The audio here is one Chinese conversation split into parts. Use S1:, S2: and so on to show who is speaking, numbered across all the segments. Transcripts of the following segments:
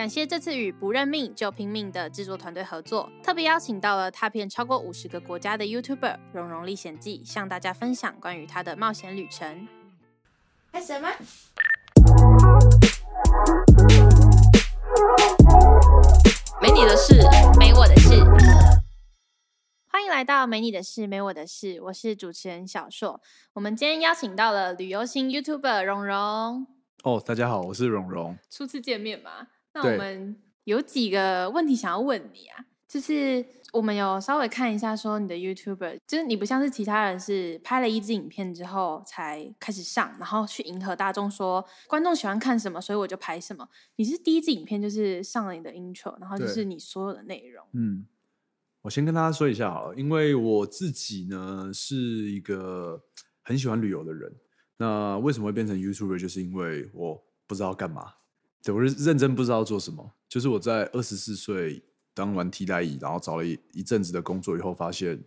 S1: 感谢这次与不认命就拼命的制作团队合作，特别邀请到了踏遍超过五十个国家的 YouTuber《蓉蓉历险记》，向大家分享关于他的冒险旅程。
S2: 开始了吗？
S3: 没你的事，
S1: 没我的事。欢迎来到没你的事，没我的事。我是主持人小硕。我们今天邀请到了旅游型 YouTuber 蓉蓉。
S4: 哦，大家好，我是蓉蓉。
S1: 初次见面嘛，那我们有几个问题想要问你啊，就是我们有稍微看一下，说你的 YouTuber，就是你不像是其他人是拍了一支影片之后才开始上，然后去迎合大众说观众喜欢看什么，所以我就拍什么。你是第一支影片就是上了你的 intro，然后就是你所有的内容。
S4: 嗯，我先跟大家说一下好了，因为我自己呢是一个很喜欢旅游的人。那为什么会变成 YouTuber？就是因为我不知道干嘛，对我是认真不知道做什么。就是我在二十四岁当完替代役，然后找了一一阵子的工作以后，发现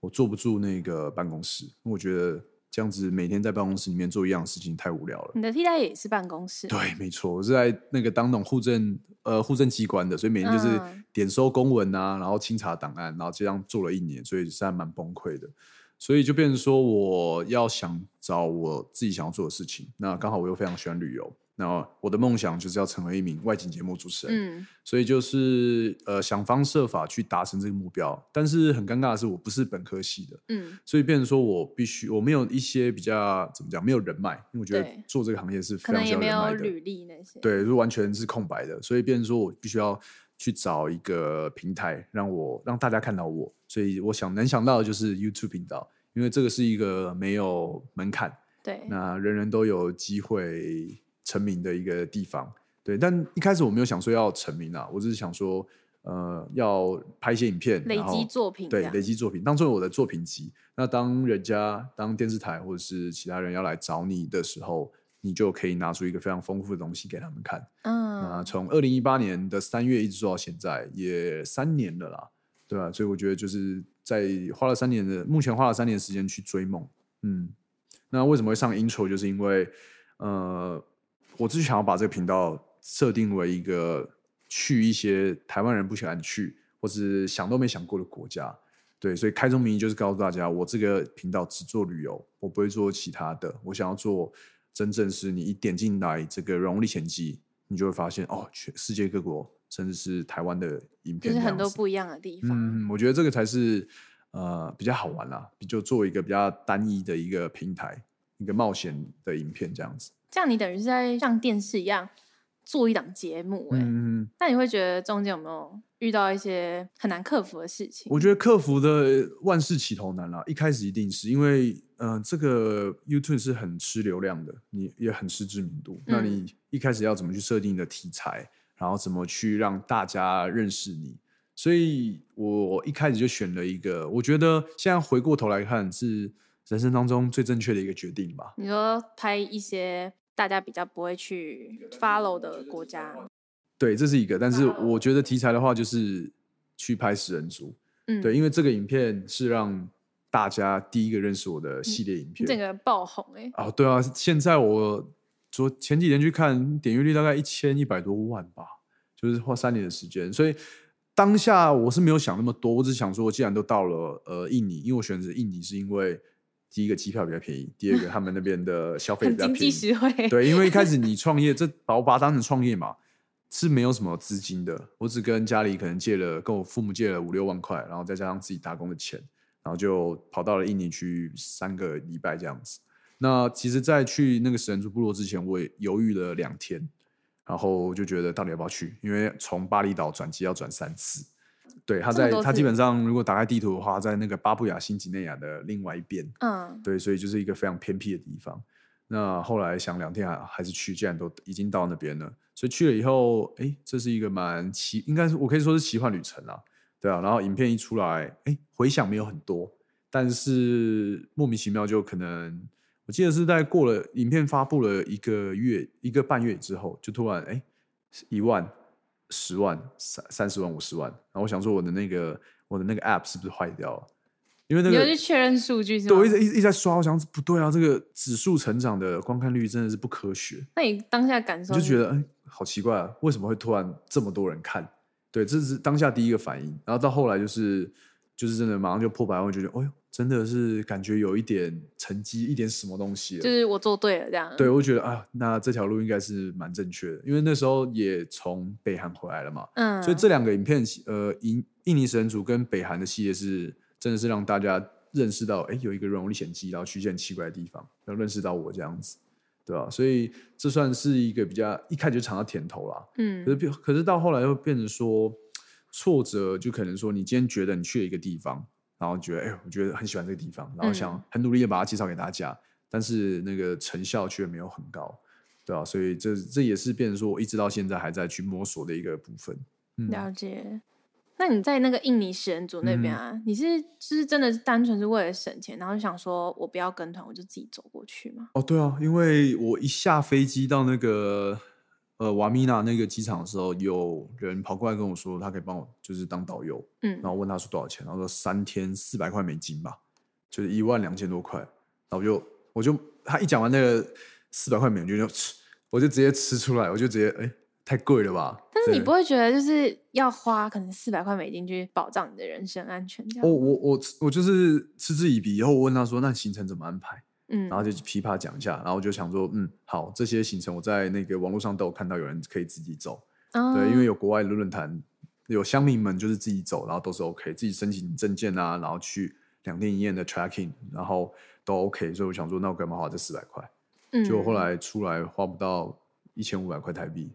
S4: 我坐不住那个办公室，因为我觉得这样子每天在办公室里面做一样的事情太无聊了。
S1: 你的替代也是办公室，
S4: 对，没错，我是在那个当那种户政呃户政机关的，所以每天就是
S1: 嗯
S4: 点收公文啊，然后清查档案，然后这样做了一年，所以是还蛮崩溃的。所以就变成说，我要想找我自己想要做的事情。那刚好我又非常喜欢旅游，那我的梦想就是要成为一名外景节目主持人。
S1: 嗯，
S4: 所以就是呃想方设法去达成这个目标。但是很尴尬的是，我不是本科系的，
S1: 嗯
S4: 所以变成说我必须我没有一些比较怎么讲，没有人脉，因为我觉得做这个行业是
S1: 可
S4: 非常
S1: 能也没有
S4: 需要人脉的。
S1: 履历那些。，
S4: 对，就完全是空白的，所以变成说我必须要去找一个平台，让我让大家看到我。所以我想能想到的就是 YouTube 频道，因为这个是一个没有门槛，
S1: 对，
S4: 那人人都有机会成名的一个地方。对，但一开始我没有想说要成名啊，我只是想说，呃，要拍一些影片，
S1: 累积作品这
S4: 对，累积作品，当做我的作品集。那当人家当电视台或者是其他人要来找你的时候，你就可以拿出一个非常丰富的东西给他们看。那
S1: 嗯，
S4: 从二零一八年的三月一直做到现在，也三年了啦，对吧、所以我觉得就是在花了三年的，目前花了三年的时间去追梦。嗯，那为什么会上 intro？就是因为呃，我自己想要把这个频道设定为一个去一些台湾人不喜欢去，或是想都没想过的国家。对，所以开宗明义就是告诉大家，我这个频道只做旅游，我不会做其他的。我想要做真正是你一点进来这个《荣历险记》，你就会发现哦，全世界各国，甚至是台湾的影片就是
S1: 很多不一样的地方。
S4: 嗯，我觉得这个才是呃比较好玩啦，就做一个比较单一的一个平台，一个冒险的影片这样子。
S1: 这样你等于是在像电视一样做一档节目、欸，
S4: 嗯，
S1: 那你会觉得中间有没有遇到一些很难克服的事情？
S4: 我觉得克服的万事起头难啦，一开始一定是因为，呃，这个 YouTube 是很吃流量的，你也很吃知名度。那
S1: 嗯
S4: 你一开始要怎么去设定你的题材，然后怎么去让大家认识你？所以我一开始就选了一个，我觉得现在回过头来看是人生当中最正确的一个决定吧。
S1: 你说拍一些大家比较不会去 follow 的国家，
S4: 对，这是一个。但是我觉得题材的话，就是去拍食人族。
S1: 嗯，
S4: 对，因为这个影片是让大家第一个认识我的系列影片。
S1: 整个爆红哎、欸，
S4: 哦，对啊，现在我昨前几天去看，点阅率大概一千一百多万吧，就是花三年的时间，所以当下我是没有想那么多，我只想说，既然都到了呃印尼，因为我选择印尼是因为第一个机票比较便宜，第二个他们那边的 消费比较便宜，
S1: 实惠。
S4: 对，因为一开始你 创业，这把我把它当成创业嘛，是没有什么资金的。我只跟家里可能借了，跟我父母借了五六万块，然后再加上自己打工的钱，然后就跑到了印尼去三个礼拜这样子。那其实，在去那个食人族部落之前，我也犹豫了两天，然后就觉得到底要不要去，因为从巴厘岛转机要转三次。对，他在他基本上如果打开地图的话，在那个巴布亚新几内亚的另外一边。
S1: 嗯，
S4: 对，所以就是一个非常偏僻的地方。那后来想两天还还是去，既然都已经到那边了，所以去了以后，哎，这是一个蛮奇，应该是我可以说是奇幻旅程啊，对啊。然后影片一出来，哎，回响没有很多，但是莫名其妙就可能，我记得是在过了影片发布了一个月一个半月之后，就突然哎一万、十万、三三十万、五十万，然后我想说我的那个我的那个 app 是不是坏掉了？因为那个
S1: 你要去确认数据是
S4: 对，我一？直一直一直在刷，我想不对啊，这个指数成长的观看率真的是不科学，
S1: 那你当下感受
S4: 你就是觉得哎，好奇怪啊，为什么会突然这么多人看？对，这是当下第一个反应，然后到后来就是就是真的马上就破百万，就觉得哦哟，真的是感觉有一点成绩，一点什么东西了。
S1: 就是我做对了这样。
S4: 对，我觉得啊，那这条路应该是蛮正确的，因为那时候也从北韩回来了嘛，
S1: 嗯，
S4: 所以这两个影片，呃，印印尼食人族跟北韩的系列是真的是让大家认识到，哎，有一个人物历险记，然后去一些很奇怪的地方，然后认识到我这样子，对吧？所以这算是一个比较一开始就尝到甜头啦。
S1: 嗯
S4: 可是变，可是到后来又变成说挫折，就可能说你今天觉得你去了一个地方，然后觉得哎，我觉得很喜欢这个地方，然后想
S1: 嗯
S4: 很努力的把它介绍给大家，但是那个成效却没有很高，对啊？所以这这也是变成说我一直到现在还在去摸索的一个部分。嗯，
S1: 了解。那你在那个印尼食人族那边啊，你是就是真的是单纯是为了省钱，然后就想说我不要跟团，我就自己走过去吗？
S4: 哦，对啊，因为我一下飞机到那个呃瓦米纳那个机场的时候，有人跑过来跟我说，他可以帮我就是当导游，
S1: 嗯
S4: 然后问他说多少钱，然后说三天四百块美金吧，就是一万两千多块，然后我就我就他一讲完那个四百块美金就吃，我就直接吃出来，我就直接哎太贵了吧？
S1: 但是你不会觉得就是要花可能四百块美金去保障你的人身安全这样？
S4: 我我我我就是嗤之以鼻，以后我问他说那行程怎么安排？
S1: 嗯，
S4: 然后就噼啪讲一下，然后我就想说，嗯，好，这些行程我在那个网络上都有看到有人可以自己走，
S1: 哦
S4: 对，因为有国外的论坛，有乡民们就是自己走，然后都是 OK，自己申请证件啊，然后去两天一夜的 tracking，然后都 OK，所以我想说，那我干嘛花这四百块？
S1: 嗯
S4: 结果后来出来花不到一千五百块台币，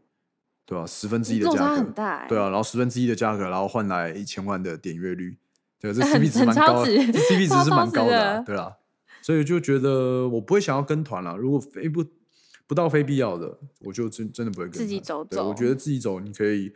S4: 对啊、十分之一的价格，对啊，然后十分之一的价格，然后换来一千万的点阅率，对，这
S1: 很
S4: CP 值蛮高的，这 CP 值是蛮高的啊、
S1: 的
S4: 对啊，所以就觉得我不会想要跟团了。如果非不不到非必要的，我就真真的不会跟团。
S1: 自己走
S4: 对我觉得自己走，你可以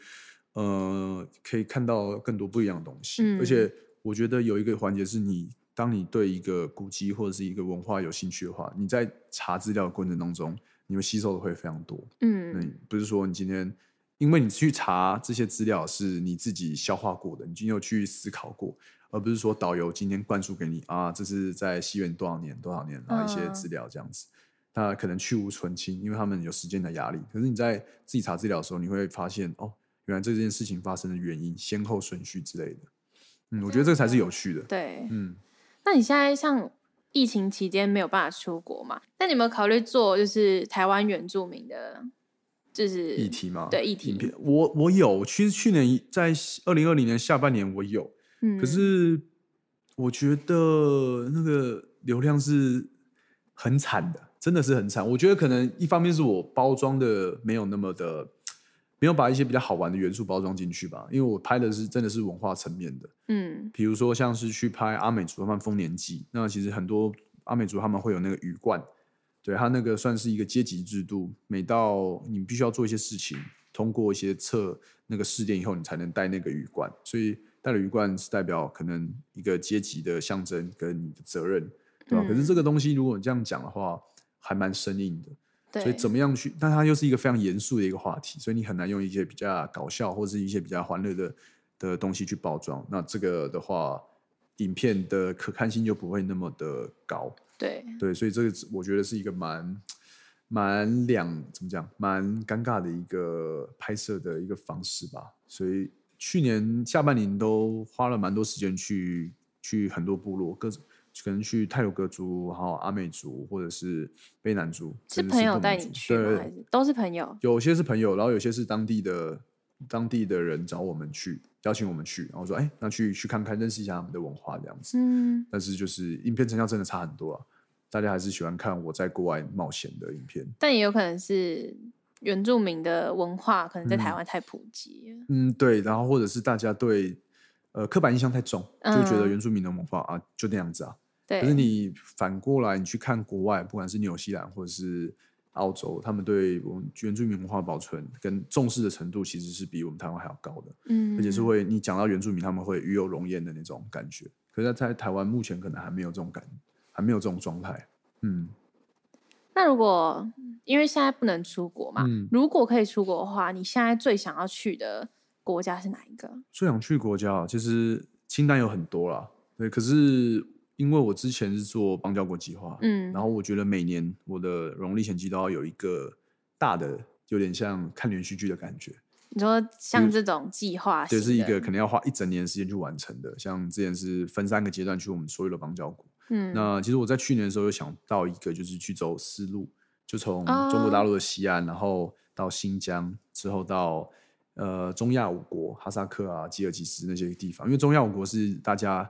S4: 呃可以看到更多不一样的东西，
S1: 嗯
S4: 而且我觉得有一个环节是你。当你对一个古迹或者是一个文化有兴趣的话，你在查资料的过程当中，你会吸收的会非常多。
S1: 嗯
S4: 那，不是说你今天，因为你去查这些资料是你自己消化过的，你今天有去思考过，而不是说导游今天灌输给你啊，这是在西元多少年多少年，然后一些
S1: 嗯
S4: 资料这样子，那可能去无存清，因为他们有时间的压力。可是你在自己查资料的时候，你会发现哦，原来这件事情发生的原因、先后顺序之类的。嗯，我觉得这个才是有趣的。
S1: 对，
S4: 嗯，
S1: 那你现在像疫情期间没有办法出国嘛？那你有没有考虑做就是台湾原住民的，就是
S4: 议题吗？
S1: 对议题，
S4: 我我有，其实去年在二零二零年下半年我有，
S1: 嗯，
S4: 可是我觉得那个流量是很惨的，真的是很惨。我觉得可能一方面是我包装的没有那么的，没有把一些比较好玩的元素包装进去吧，因为我拍的是真的是文化层面的，
S1: 嗯。
S4: 比如说像是去拍阿美族他们丰年祭，那其实很多阿美族他们会有那个羽冠，对他那个算是一个阶级制度，每到你必须要做一些事情，通过一些测那个试炼以后，你才能带那个羽冠，所以戴了鱼冠是代表可能一个阶级的象征跟你的责任，对吧？可是这个东西如果你这样讲的话，还蛮生硬的。
S1: 对，
S4: 所以怎么样去？但它又是一个非常严肃的一个话题，所以你很难用一些比较搞笑或是一些比较欢乐的的东西去包装。那这个的话，影片的可看性就不会那么的高。
S1: 对
S4: 对，所以这个我觉得是一个蛮蛮两怎么讲，蛮尴尬的一个拍摄的一个方式吧。所以去年下半年都花了蛮多时间去去很多部落，各种可能去泰鲁格族，然后阿美族或者是卑南族，
S1: 是朋友带你去吗？
S4: 对
S1: 还是都是朋友？
S4: 有些是朋友，然后有些是当地的当地的人找我们去，邀请我们去，然后说，哎，那去去看看，认识一下他们的文化这样子。
S1: 嗯，
S4: 但是就是影片成效真的差很多啊，大家还是喜欢看我在国外冒险的影片。
S1: 但也有可能是原住民的文化可能在台湾太普及了。
S4: 嗯，对，然后或者是大家对呃刻板印象太重，就觉得
S1: 嗯
S4: 原住民的文化啊就那样子啊。
S1: 对，
S4: 可是你反过来，你去看国外，不管是纽西兰或者是澳洲，他们对我们原住民文化保存跟重视的程度，其实是比我们台湾还要高的。
S1: 嗯，
S4: 而且是会你讲到原住民，他们会与有荣焉的那种感觉。可是，在台湾目前可能还没有这种感，还没有这种状态。嗯，
S1: 那如果因为现在不能出国嘛，
S4: 嗯
S1: 如果可以出国的话，你现在最想要去的国家是哪一个？
S4: 最想去的国家啊，其实清单有很多啦。对，可是因为我之前是做邦交国计划，
S1: 嗯
S4: 然后我觉得每年我的荣历险记都要有一个大的，有点像看连续剧的感觉，
S1: 你说像这种计划型
S4: 对，
S1: 的，
S4: 是一个可能要花一整年的时间去完成的。像之前是分三个阶段去我们所有的邦交国。
S1: 嗯，
S4: 那其实我在去年的时候有想到一个，就是去走丝路，就从
S1: 哦
S4: 中国大陆的西岸，然后到新疆，之后到呃中亚五国，哈萨克啊、吉尔吉斯那些地方。因为中亚五国是大家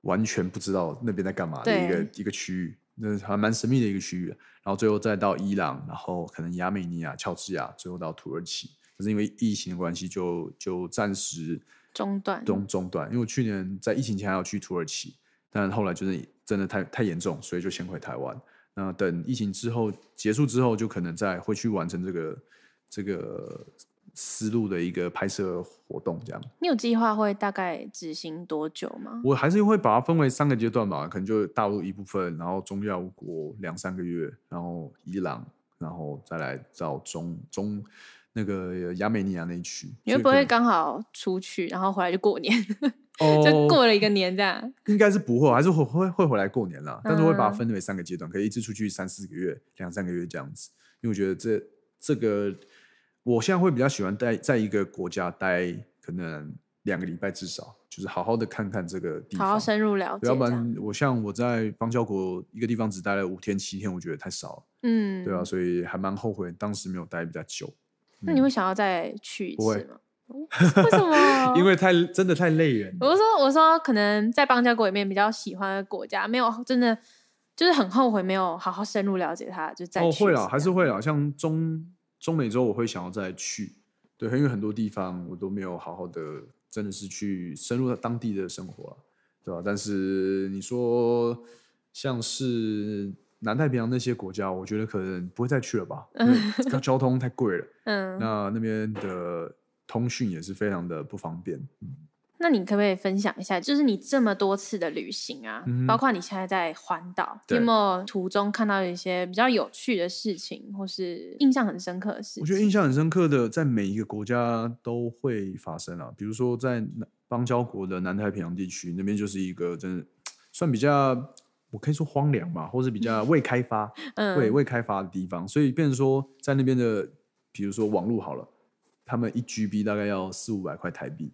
S4: 完全不知道那边在干嘛的一个一个区域，那还蛮神秘的一个区域。然后最后再到伊朗，然后可能亚美尼亚、乔治亚，最后到土耳其。可是因为疫情的关系就，就暂时
S1: 中断
S4: 中中断。因为我去年在疫情前还要去土耳其，但后来就是真的太太严重，所以就先回台湾。那等疫情之后结束之后，就可能再会去完成这个这个思路的一个拍摄活动，这样。
S1: 你有计划会大概执行多久吗？
S4: 我还是会把它分为三个阶段吧，可能就大陆一部分，然后中亚国两三个月，然后伊朗，然后再来到中中那个亚美尼亚那一区。
S1: 你会不会刚好出去，然后回来就过年，
S4: 哦
S1: 就过了一个年这样？
S4: 应该是不会，还是会会会回来过年啦。但是会把它
S1: 嗯
S4: 分为三个阶段，可以一次出去三四个月、两三个月这样子。因为我觉得这这个，我现在会比较喜欢待在一个国家待可能两个礼拜至少，就是好好的看看这个地方，
S1: 好好深入了解，
S4: 要不然我像我在邦交国一个地方只待了五天七天，我觉得太少了，
S1: 嗯，
S4: 对啊，所以还蛮后悔当时没有待比较久，
S1: 那你会想要再去一次吗？为什么？
S4: 因为太真的太累人。
S1: 我是说，我说可能在邦交国里面比较喜欢的国家，没有真的就是很后悔没有好好深入了解它，就再
S4: 哦，会啦，
S1: 去一次这样
S4: 还是会了。像中中美洲，我会想要再去，对，因为很多地方我都没有好好的，真的是去深入当地的生活了，对吧？但是你说像是南太平洋那些国家，我觉得可能不会再去了吧，因为交通太贵了，
S1: 嗯，
S4: 那那边的通讯也是非常的不方便。
S1: 那你可不可以分享一下，就是你这么多次的旅行啊，
S4: 嗯
S1: 包括你现在在环岛，
S4: 对
S1: 有没有途中看到一些比较有趣的事情，或是印象很深刻的事情？
S4: 我觉得印象很深刻的，在每一个国家都会发生啊。比如说在南邦交国的南太平洋地区，那边就是一个真的 算比较，我可以说荒凉吧，或是比较未开发、
S1: 嗯
S4: 未未开发的地方。所以变成说，在那边的，比如说网络好了，他们一 GB 大概要四五百块台币，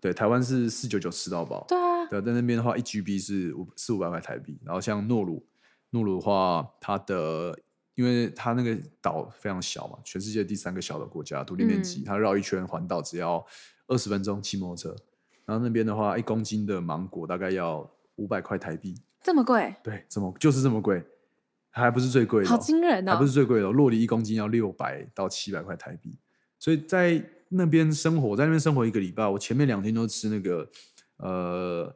S4: 对，台湾是四九九吃到饱，
S1: 对啊，
S4: 对，在那边的话，一 GB 是五四五百块台币。然后像诺鲁，诺鲁的话，它的因为它那个岛非常小嘛，全世界第三个小的国家，土地面积，
S1: 嗯
S4: 它绕一圈环岛只要二十分钟骑摩托车。然后那边的话，一公斤的芒果大概要五百块台币，
S1: 这么贵，
S4: 对，这么就是这么贵，还不是最贵的、
S1: 好
S4: 哦，
S1: 惊人哦！
S4: 还不是最贵的、哦，洛梨一公斤要六百到七百块台币。所以在那边生活，在那边生活一个礼拜，我前面两天都吃那个呃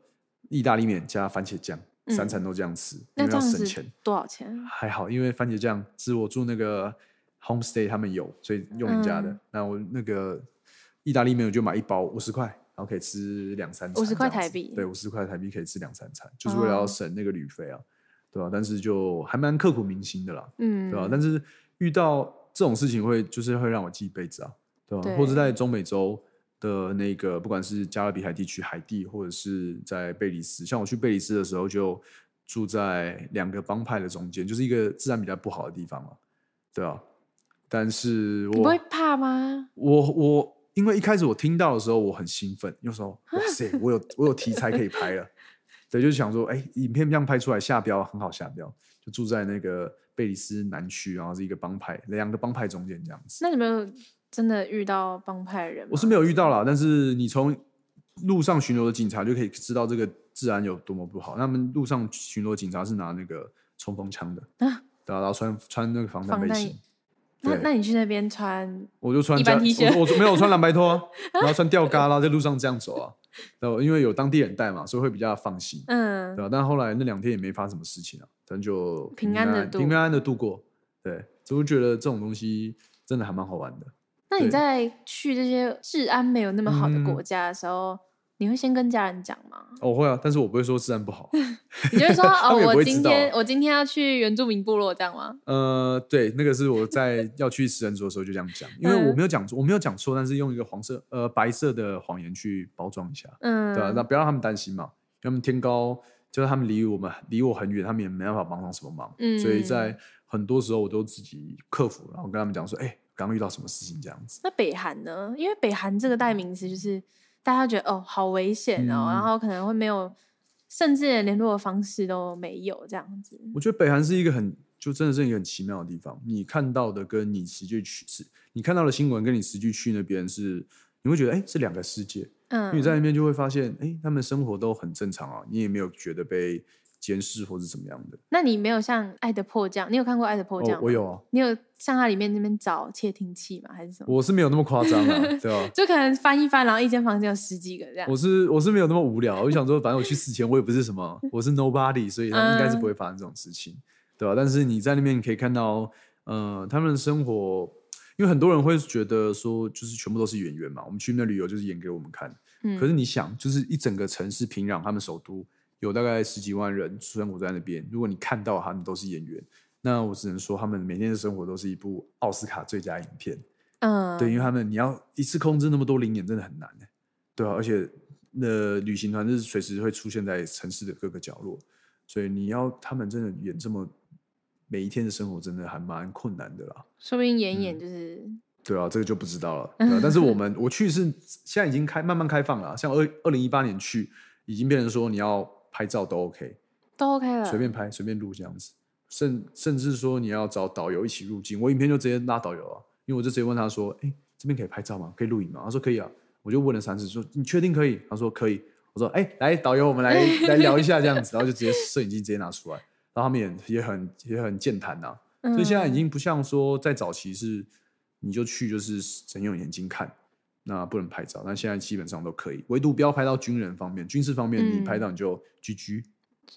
S4: 意大利面加番茄酱，
S1: 嗯
S4: 三餐都这样吃，
S1: 那这样是
S4: 要省钱。
S1: 多少钱？
S4: 还好，因为番茄酱是我住那个 homestay 他们有，所以用人家的。
S1: 嗯
S4: 那我那个意大利面我就买一包五十块，然后可以吃两三餐。五十块
S1: 台币
S4: 对，五十块台币可以吃两三餐，就是为了要
S1: 哦
S4: 省那个旅费啊，对吧、但是就还蛮刻骨铭心的啦。
S1: 嗯，
S4: 对吧、但是遇到这种事情会就是会让我记一辈子啊，对吧、
S1: 对
S4: 或者在中美洲的那个，不管是加勒比海地区海地，或者是在贝里斯，像我去贝里斯的时候就住在两个帮派的中间，就是一个治安比较不好的地方嘛，对啊。但是我
S1: 你不会怕吗？
S4: 我我因为一开始我听到的时候我很兴奋，有时候哇塞，我有我有题材可以拍了，对，就是想说，哎、影片这样拍出来下标很好下标，就住在那个贝里斯南区，然后是一个帮派，两个帮派中间这样子。
S1: 那你有没有真的遇到帮派人吗？
S4: 我是没有遇到啦，但是你从路上巡逻的警察就可以知道这个治安有多么不好。他们路上巡逻警察是拿那个冲锋枪的，
S1: 啊
S4: 对啊然后穿穿那个防弹背心。对。
S1: 那那你去那边穿
S4: 我就穿
S1: 一般 T 恤。
S4: 我我没有穿蓝白拖啊，然后穿吊嘎啦，在路上这样走啊。然后因为有当地人带嘛，所以会比较放心，
S1: 嗯。
S4: 对吧、但后来那两天也没发生什么事情啊，但就
S1: 平安地度
S4: 平安的度过。对，所以我觉得这种东西真的还蛮好玩的。
S1: 那你在去这些治安没有那么好的
S4: 嗯。
S1: 国家的时候，你会先跟家人讲吗？
S4: 哦，我会啊，但是我不会说治安不好。
S1: 你就会说 哦，我今天我今天要去原住民部落，这样吗？
S4: 呃，对，那个是我在 要去食人族的时候就这样讲，因为我
S1: 嗯
S4: 没有讲错，我没有讲错，但是用一个黄色呃白色的谎言去包装一下，
S1: 嗯，
S4: 对吧、那不要让他们担心嘛，因为他们天高就是他们离我们离我很远，他们也没办法帮上什么忙，
S1: 嗯
S4: 所以在很多时候我都自己克服，然后跟他们讲说，哎、刚刚遇到什么事情这样子。
S1: 那北韩呢？因为北韩这个代名词就是大家觉得哦好危险哦，
S4: 嗯
S1: 然后可能会没有，甚至连联络的方式都没有这样子。
S4: 我觉得北韩是一个很，就真的是一个很奇妙的地方。你看到的跟你实际去是，你看到的新闻跟你实际去那边是，你会觉得哎、是两个世界。
S1: 嗯
S4: 因为你在那边就会发现，哎、他们生活都很正常啊，你也没有觉得被监视或是怎么样的。
S1: 那你没有像《爱的迫降》，你有看过《爱的迫降》
S4: 哦，我有啊，
S1: 你有像它里面那边找窃听器吗？还是什么？
S4: 我是没有那么夸张啊，对吧、
S1: 就可能翻一翻，然后一间房间有十几个这样。
S4: 我是我是没有那么无聊，我就想说，反正我去死前我也不是什么，我是 nobody，所以他们应该是不会发生这种事情，对吧？但是你在那边你可以看到，呃，他们的生活，因为很多人会觉得说，就是全部都是演员嘛，我们去那旅游就是演给我们看。
S1: 嗯
S4: 可是你想，就是一整个城市平壤，他们首都有大概十几万人生活在那边，如果你看到他们都是演员，那我只能说他们每天的生活都是一部奥斯卡最佳影片。
S1: 嗯，
S4: 对，因为他们你要一次控制那么多灵眼，真的很难欸对啊，而且那旅行团是随时会出现在城市的各个角落，所以你要他们真的演这么每一天的生活，真的还蛮困难的啦。
S1: 说不定演演
S4: 嗯
S1: 就是
S4: 对啊，这个就不知道了。对啊但是我们我去是现在已经开慢慢开放了啊，像二二零一八年去，已经变成说你要拍照都 OK，
S1: 都 OK 了，
S4: 随便拍随便录这样子，甚甚至说你要找导游一起入境，我影片就直接拉导游啊，因为我就直接问他说，哎、这边可以拍照吗？可以录影吗？他说可以啊，我就问了三次，说你确定可以？他说可以。我说哎、来导游，我们来 来聊一下这样子，然后就直接摄影机直接拿出来，然后他们也也很也很健谈呐、
S1: 嗯，
S4: 所以现在已经不像说在早期是你就去就是只用眼睛看，那不能拍照。那现在基本上都可以，唯独不要拍到军人方面，军事方面你
S1: 嗯
S4: 拍到你就 GG，、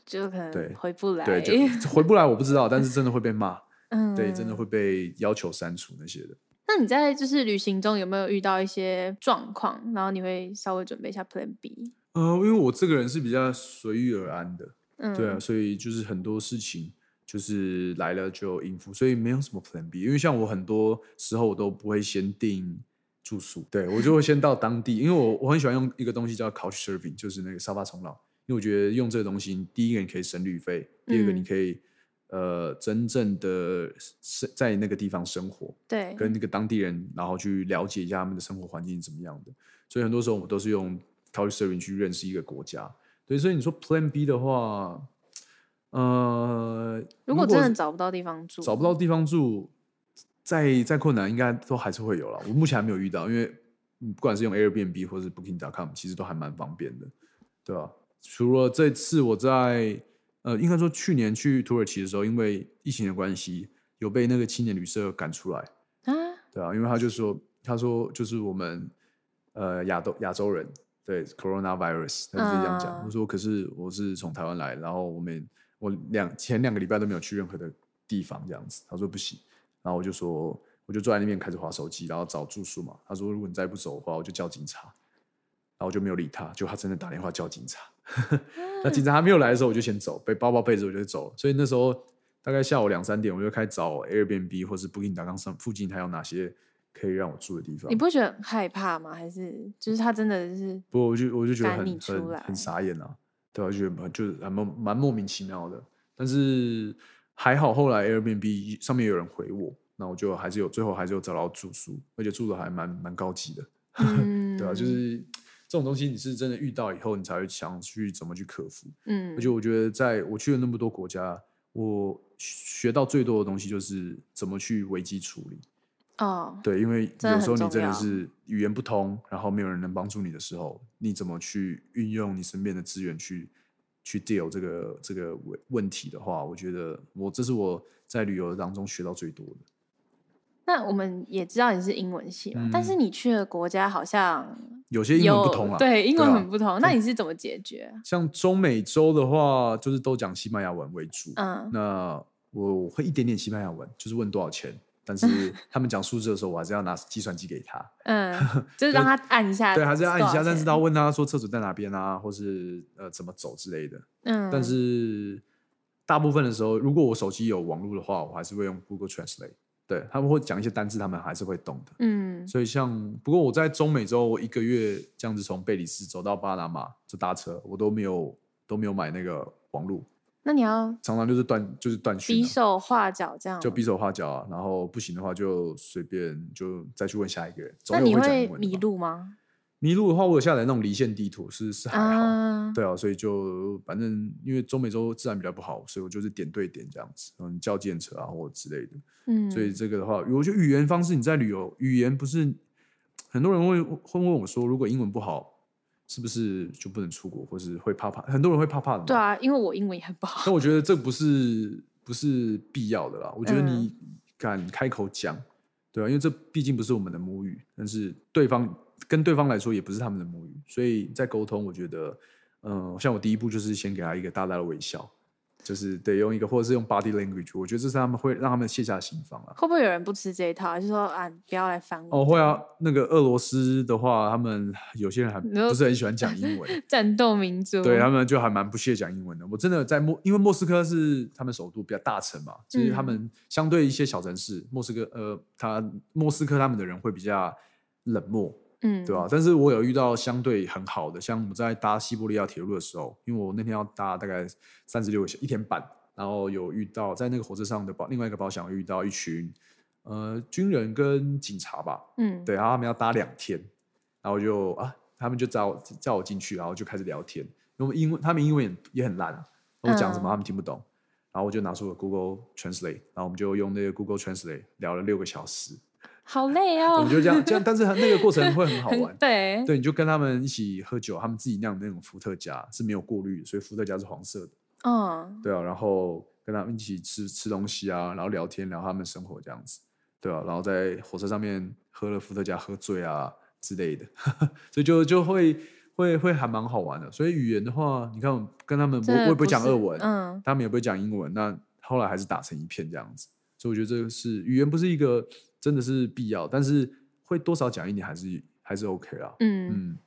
S1: 就可
S4: 对
S1: 能回不来，
S4: 对，就回不来我不知道，但是真的会被骂，
S1: 嗯，
S4: 对，真的会。被要求删除那些的。
S1: 那你在就是旅行中有没有遇到一些状况，然后你会稍微准备一下 Plan B？
S4: 呃，因为我这个人是比较随遇而安的，
S1: 嗯，
S4: 对啊，所以就是很多事情就是来了就应付，所以没有什么 Plan B。因为像我很多时候我都不会先订住宿，对我就会先到当地，因为我我很喜欢用一个东西叫 Couch Surfing，就是那个沙发冲浪。因为我觉得用这个东西，第一个你可以省旅费，第二个
S1: 嗯
S4: 你可以、呃真正的生在那个地方生活，
S1: 对，
S4: 跟那个当地人，然后去了解一下他们的生活环境是怎么样的。所以很多时候我们都是用 Couch Surfing 去认识一个国家。对，所以你说 Plan B 的话，呃，
S1: 如果真的找不到地方住，
S4: 找不到地方住，再再困难，应该都还是会有了。我目前还没有遇到，因为嗯不管是用 Airbnb 或是 Booking.com，其实都还蛮方便的，对吧、除了这次我在呃，应该说去年去土耳其的时候，因为疫情的关系，有被那个青年旅社赶出来，
S1: 啊，
S4: 对啊，因为他就说，他说就是我们呃亚洲亚洲人对 coronavirus，他就这样讲。
S1: 嗯
S4: 我说可是我是从台湾来，然后我们我两前两个礼拜都没有去任何的地方这样子。他说不行，然后我就说我就坐在那边开始划手机，然后找住宿嘛。他说如果你再不走的话，我就叫警察。然后我就没有理他，就他真的打电话叫警察。那警察还没有来的时候，我就先走，背包包背着我就走了。所以那时候大概下午两三点，我就开始找 Airbnb 或是 Booking.com 上附近还有哪些可以让我住的地方
S1: 你。不会觉得很害怕吗？还是就是他真的是
S4: 不过我就我就觉得很很很傻眼啊，对啊，就觉得很就是还蛮蛮莫名其妙的。但是还好，后来 Airbnb 上面有人回我，那我就还是有最后还是有找到住宿，而且住的还蛮蛮高级的。
S1: 嗯，
S4: 对啊，就是这种东西，你是真的遇到以后，你才会想去怎么去克服。
S1: 嗯，
S4: 而且我觉得，在我去了那么多国家，我学到最多的东西就是怎么去危机处理。
S1: 哦，
S4: 对，因为有时候你真的是语言不通，然后没有人能帮助你的时候，你怎么去运用你身边的资源去去 deal 这个这个问问题的话，我觉得我这是我在旅游当中学到最多的。
S1: 那我们也知道你是英文系嘛，但是
S4: 嗯
S1: 你去的国家好像
S4: 有些英文不通啊，
S1: 对，英文
S4: 啊
S1: 很不同。那你是怎么解决啊？
S4: 像中美洲的话，就是都讲西班牙文为主。
S1: 嗯
S4: 那我会一点点西班牙文，就是问多少钱，但是他们讲数字的时候，我还是要拿计算机给他。
S1: 嗯，就是 让他按一下，
S4: 对，还是要按一下，但是他
S1: 到
S4: 问他说厕所在哪边啊，或是呃怎么走之类的。
S1: 嗯，
S4: 但是大部分的时候，如果我手机有网络的话，我还是会用 Google Translate。对他们会讲一些单字，他们还是会懂的。
S1: 嗯
S4: 所以像不过我在中美洲，我一个月这样子从贝里斯走到巴拿马，就搭车，我都没有都没有买那个网络，
S1: 那你要
S4: 常常就是断就是断讯、
S1: 比
S4: 啊，
S1: 手画脚这样，
S4: 就比手画脚啊，然后不行的话就随便就再去问下一个人。总
S1: 那你
S4: 有会
S1: 迷？路吗？
S4: 迷路的话，我有下载那种离线地图，是是还好。
S1: 啊，
S4: 对啊，所以就反正因为中美洲自然比较不好，所以我就是点对点这样子，嗯，叫电车啊或者之类的。
S1: 嗯，
S4: 所以这个的话，我觉得语言方式你在旅游，语言不是很多人会会问我说，如果英文不好，是不是就不能出国，或是会怕怕？很多人会怕怕的。
S1: 对啊，因为我英文也很不好。
S4: 但我觉得这不是不是必要的啦。我觉得
S1: 嗯
S4: 你敢开口讲，对啊，因为这毕竟不是我们的母语，但是对方跟对方来说也不是他们的母语，所以在沟通，我觉得，嗯、像我第一步就是先给他一个大大的微笑，就是得用一个或者是用 body language，我觉得这是他们会让他们卸下心防啊。
S1: 会不会有人不吃这一套？就说啊，不要来烦我。
S4: 哦，会啊，那个俄罗斯的话，他们有些人还不是很喜欢讲英文，
S1: 战斗民族。
S4: 对他们就还蛮不屑讲英文的。我真的在莫，因为莫斯科是他们首都比较大城嘛，就是他
S1: 嗯
S4: 们相对一些小城市，莫斯科呃，他莫斯科他们的人会比较冷漠，
S1: 嗯，
S4: 对吧、但是我有遇到相对很好的，像我在搭西伯利亚铁路的时候，因为我那天要搭大概三十六个小一天半，然后有遇到在那个火车上的包另外一个包厢有遇到一群呃军人跟警察吧，
S1: 嗯，
S4: 对，然后他们要搭两天，然后就啊，他们就叫我叫我进去，然后就开始聊天。因为英文他们英文也也很烂啊，我讲什么
S1: 嗯
S4: 他们听不懂，然后我就拿出了 Google Translate，然后我们就用那个 Google Translate 聊了六个小时。
S1: 好累
S4: 我
S1: 哦
S4: 们。就这样这样，但是很那个过程会很好玩。
S1: 对，
S4: 对，你就跟他们一起喝酒，他们自己酿的那种伏特加是没有过滤的，所以伏特加是黄色的。
S1: 嗯，
S4: 对啊，然后跟他们一起吃吃东西啊，然后聊天聊他们生活这样子，对啊，然后在火车上面喝了伏特加喝醉啊之类的，所以就就会会会还蛮好玩的。所以语言的话，你看我跟他们我我也不会讲
S1: 是
S4: 俄文，
S1: 嗯，
S4: 他们也不会讲英文，那后来还是打成一片这样子。所以我觉得这个是语言不是一个真的是必要，但是会多少讲一点还是还是 OK 啦。
S1: 嗯，
S4: 嗯，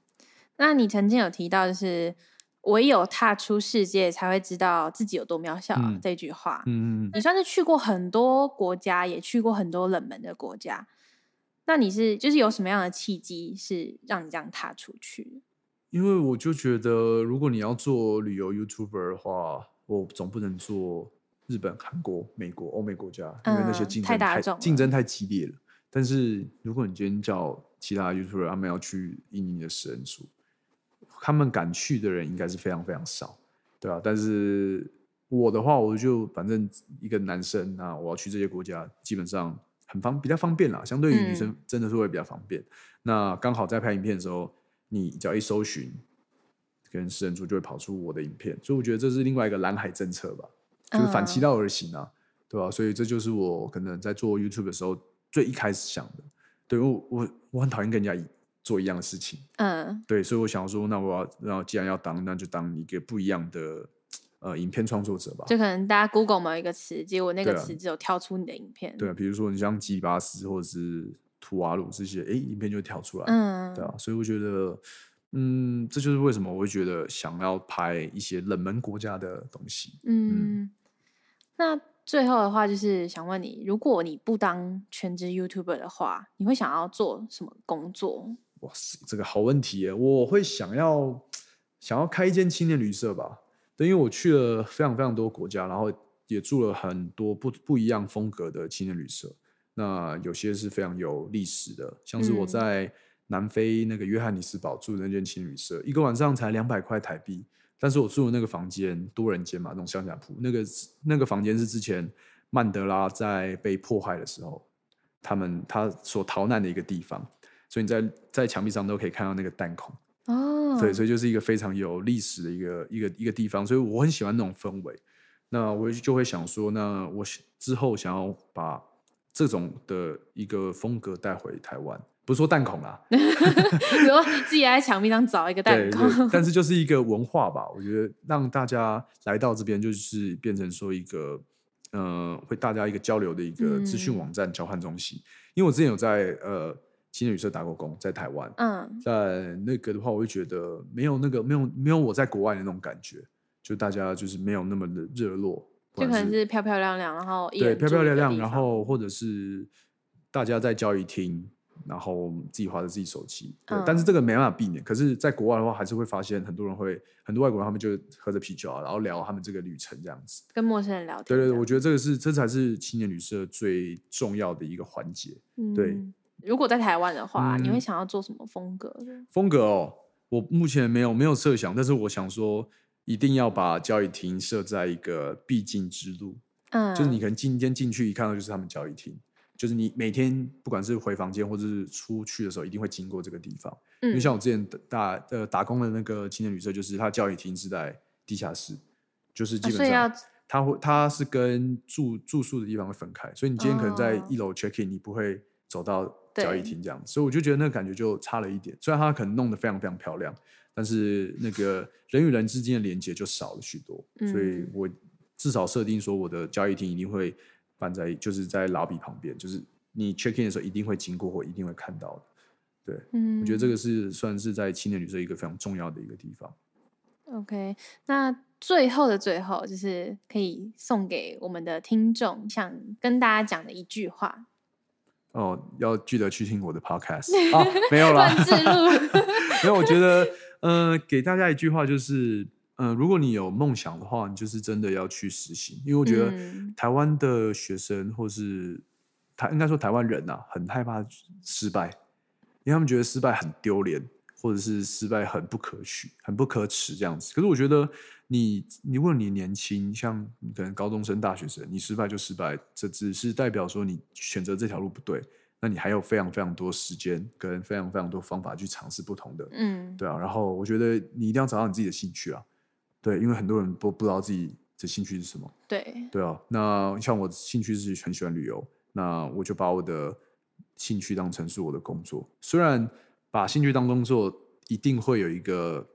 S1: 那你曾经有提到，就是唯有踏出世界，才会知道自己有多渺小、
S4: 嗯
S1: 这句话。
S4: 嗯嗯
S1: 你算是去过很多国家，也去过很多冷门的国家。那你是就是有什么样的契机是让你这样踏出去？
S4: 因为我就觉得，如果你要做旅游 YouTuber 的话，我总不能做日本、韩国、美国、欧美国家，因为那些
S1: 嗯
S4: 竞争太竞争太激烈了。但是如果你今天叫其他 YouTuber 他们要去印尼的食人族，他们敢去的人应该是非常非常少，对啊。但是我的话，我就反正一个男生，啊我要去这些国家，基本上很方比较方便啦，相对于女生
S1: 嗯
S4: 真的是会比较方便。那刚好在拍影片的时候，你只要一搜寻，跟食人族就会跑出我的影片，所以我觉得这是另外一个蓝海政策吧，就是反其
S1: 嗯
S4: 道而行啊，对吧、所以这就是我可能在做 YouTube 的时候最一开始想的。对我我我很讨厌跟人家一做一样的事情，
S1: 嗯
S4: 对，所以我想说，那我要那既然要当，那就当一个不一样的呃影片创作者吧。
S1: 就可能大家 Google 某一个词，结果那个词只有跳出你的影片。
S4: 对啊，比如说你像吉巴斯或者是图瓦鲁这些，哎，影片就跳出来。
S1: 嗯，
S4: 对啊，所以我觉得，嗯，这就是为什么我会觉得想要拍一些冷门国家的东西。
S1: 嗯，那最后的话就是想问你，如果你不当全职 YouTuber 的话，你会想要做什么工作？
S4: 哇塞，这个好问题耶！我会想要想要开一间青年旅社吧，对，因为我去了非常非常多国家，然后也住了很多不不一样风格的青年旅社。那有些是非常有历史的，像是我
S1: 嗯
S4: 在南非那个约翰尼斯堡住的那间青年旅社，一个晚上才两百块台币，但是我住的那个房间多人间嘛，那种乡下铺，那个那个房间是之前曼德拉在被迫害的时候，他们他所逃难的一个地方，所以你在在墙壁上都可以看到那个弹孔，
S1: 哦，
S4: 对，所以就是一个非常有历史的一个一个一个地方，所以我很喜欢那种氛围。那我就会想说，那我之后想要把这种的一个风格带回台湾，不是说弹孔啦，
S1: 比如说自己在墙壁上找一个弹，孔，
S4: 但是就是一个文化吧。我觉得让大家来到这边，就是变成说一个，呃，会大家一个交流的一个资讯
S1: 嗯
S4: 网站交换中心。因为我之前有在呃青年旅社打过工，在台湾，
S1: 嗯。
S4: 在那个的话，我会觉得没有那个没有没有我在国外的那种感觉，就大家就是没有那么的热络，
S1: 就可能是漂漂亮亮，然后一
S4: 对漂漂亮亮，然后或者是大家在交易厅然后自己划着自己手机。对，
S1: 嗯
S4: 但是这个没办法避免。可是，在国外的话，还是会发现很多人会，很多外国人他们就喝着啤酒啊，然后聊他们这个旅程这样子。
S1: 跟陌生人聊天。
S4: 对对对，我觉得这个是这才是青年旅社最重要的一个环节。对
S1: 嗯如果在台湾的话，你会
S4: 嗯
S1: 想要做什么风格的？
S4: 风格哦，我目前没有没有设想，但是我想说，一定要把交易厅设在一个必经之路，
S1: 嗯，
S4: 就是你可能今天进去一看到就是他们交易厅，就是你每天不管是回房间或者是出去的时候，一定会经过这个地方。因为
S1: 嗯。
S4: 像我之前打呃打工的那个青年旅社，就是它交易厅是在地下室，就是基本上它会它是跟住住宿的地方会分开，所以你今天可能在
S1: 哦。
S4: 一楼 check in，你不会走到交易厅这样，所以我就觉得那个感觉就差了一点。虽然它可能弄得非常非常漂亮，但是那个人与人之间的连接就少了许多，所以
S1: 嗯。
S4: 我至少设定说我的交易厅一定会办在就是在 lobby 旁边，就是你 check in 的时候一定会经过或一定会看到的。对，
S1: 嗯，
S4: 我觉得这个是算是在青年旅社一个非常重要的一个地方。
S1: OK，那最后的最后，就是可以送给我们的听众，想跟大家讲的一句话。
S4: 哦，要记得去听我的 podcast 啊，没有啦
S1: 乱，
S4: 没有。我觉得，呃，给大家一句话就是，呃，如果你有梦想的话，你就是真的要去实行，因为我觉得
S1: 嗯
S4: 台湾的学生或是台应该说台湾人呐、很害怕失败，因为他们觉得失败很丢脸，或者是失败很不可取、很不可耻这样子。可是我觉得你，你问你年轻，像可能高中生、大学生，你失败就失败，这只是代表说你选择这条路不对，那你还有非常非常多时间跟非常非常多方法去尝试不同的，
S1: 嗯，
S4: 对啊。然后我觉得你一定要找到你自己的兴趣啊，对，因为很多人都不知道自己的兴趣是什么。
S1: 对，
S4: 对啊，那像我兴趣是很喜欢旅游，那我就把我的兴趣当成是我的工作。虽然把兴趣当工作，一定会有一个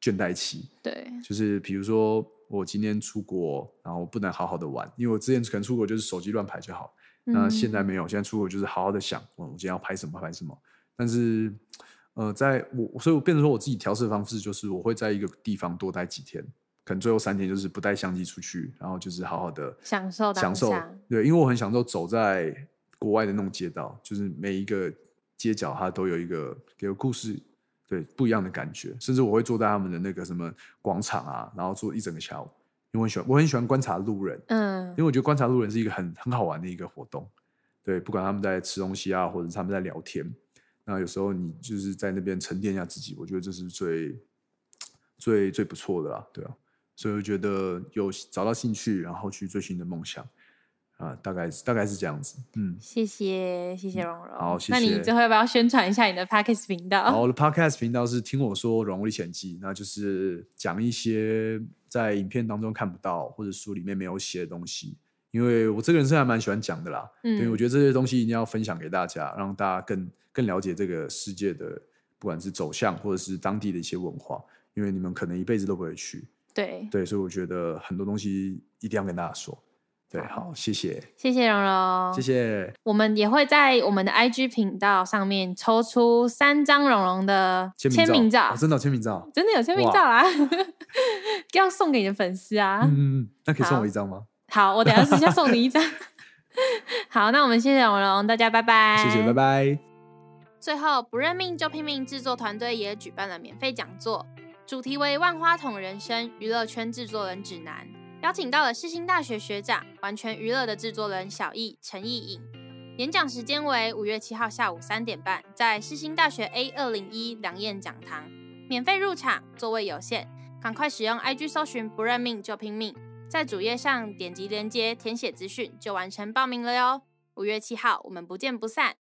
S4: 倦怠期，
S1: 对，
S4: 就是比如说我今天出国，然后不能好好的玩，因为我之前可能出国就是手机乱拍就好，那现在
S1: 嗯
S4: 没有，现在出国就是好好的想，我我今天要拍什么拍什么。但是，呃，在我所以我变成说我自己调试的方式就是我会在一个地方多待几天，可能最后三天就是不带相机出去，然后就是好好的
S1: 享受当
S4: 享受
S1: 下。
S4: 对，因为我很享受走在国外的那种街道，就是每一个街角它都有一个给个故事，对不一样的感觉。甚至我会坐在他们的那个什么广场啊，然后坐一整个下午，因为我很喜欢我很喜欢观察路人，
S1: 嗯
S4: 因为我觉得观察路人是一个很很好玩的一个活动。对，不管他们在吃东西啊，或者是他们在聊天，那有时候你就是在那边沉淀一下自己，我觉得这是最最最不错的啦，对啊。所以我觉得有找到兴趣，然后去追寻你的梦想啊，大概大概是这样子。嗯，
S1: 谢谢，谢谢蓉蓉。
S4: 好谢
S1: 那你最后要不要宣传一下你的 Podcast 频道？
S4: 好我的 podcast 频道是听我说《软物历险记》，那就是讲一些在影片当中看不到或者书里面没有写的东西。因为我这个人是还蛮喜欢讲的啦，
S1: 嗯
S4: 因为我觉得这些东西一定要分享给大家，让大家更更了解这个世界的，不管是走向或者是当地的一些文化，因为你们可能一辈子都不会去，
S1: 对，
S4: 对，所以我觉得很多东西一定要跟大家说。对，好，谢谢，
S1: 谢谢蓉蓉，
S4: 谢。谢，
S1: 我们也会在我们的 IG 频道上面抽出三张蓉蓉的签名照，
S4: 哦真的有签名照，
S1: 真的有签名照 啊，要送给你的粉丝啊。
S4: 嗯那可以送我一张吗？
S1: 好，我等下私下送你一张。好，那我们谢谢蓉蓉，大家拜拜，
S4: 谢谢，拜。拜。
S1: 最后，不认命就拼命制作团队也举办了免费讲座，主题为《万花筒人生娱乐圈制作人指南》，邀请到了世新大学学长、完全娱乐的制作人小易陈义颖。演讲时间为五月七号下午三点半，在世新大学 A 二零一梁燕讲堂，免费入场，座位有限，赶快使用 IG 搜寻“不认命就拼命”，在主页上点击链接填写资讯就完成报名了哟。五月七号，我们不见不散。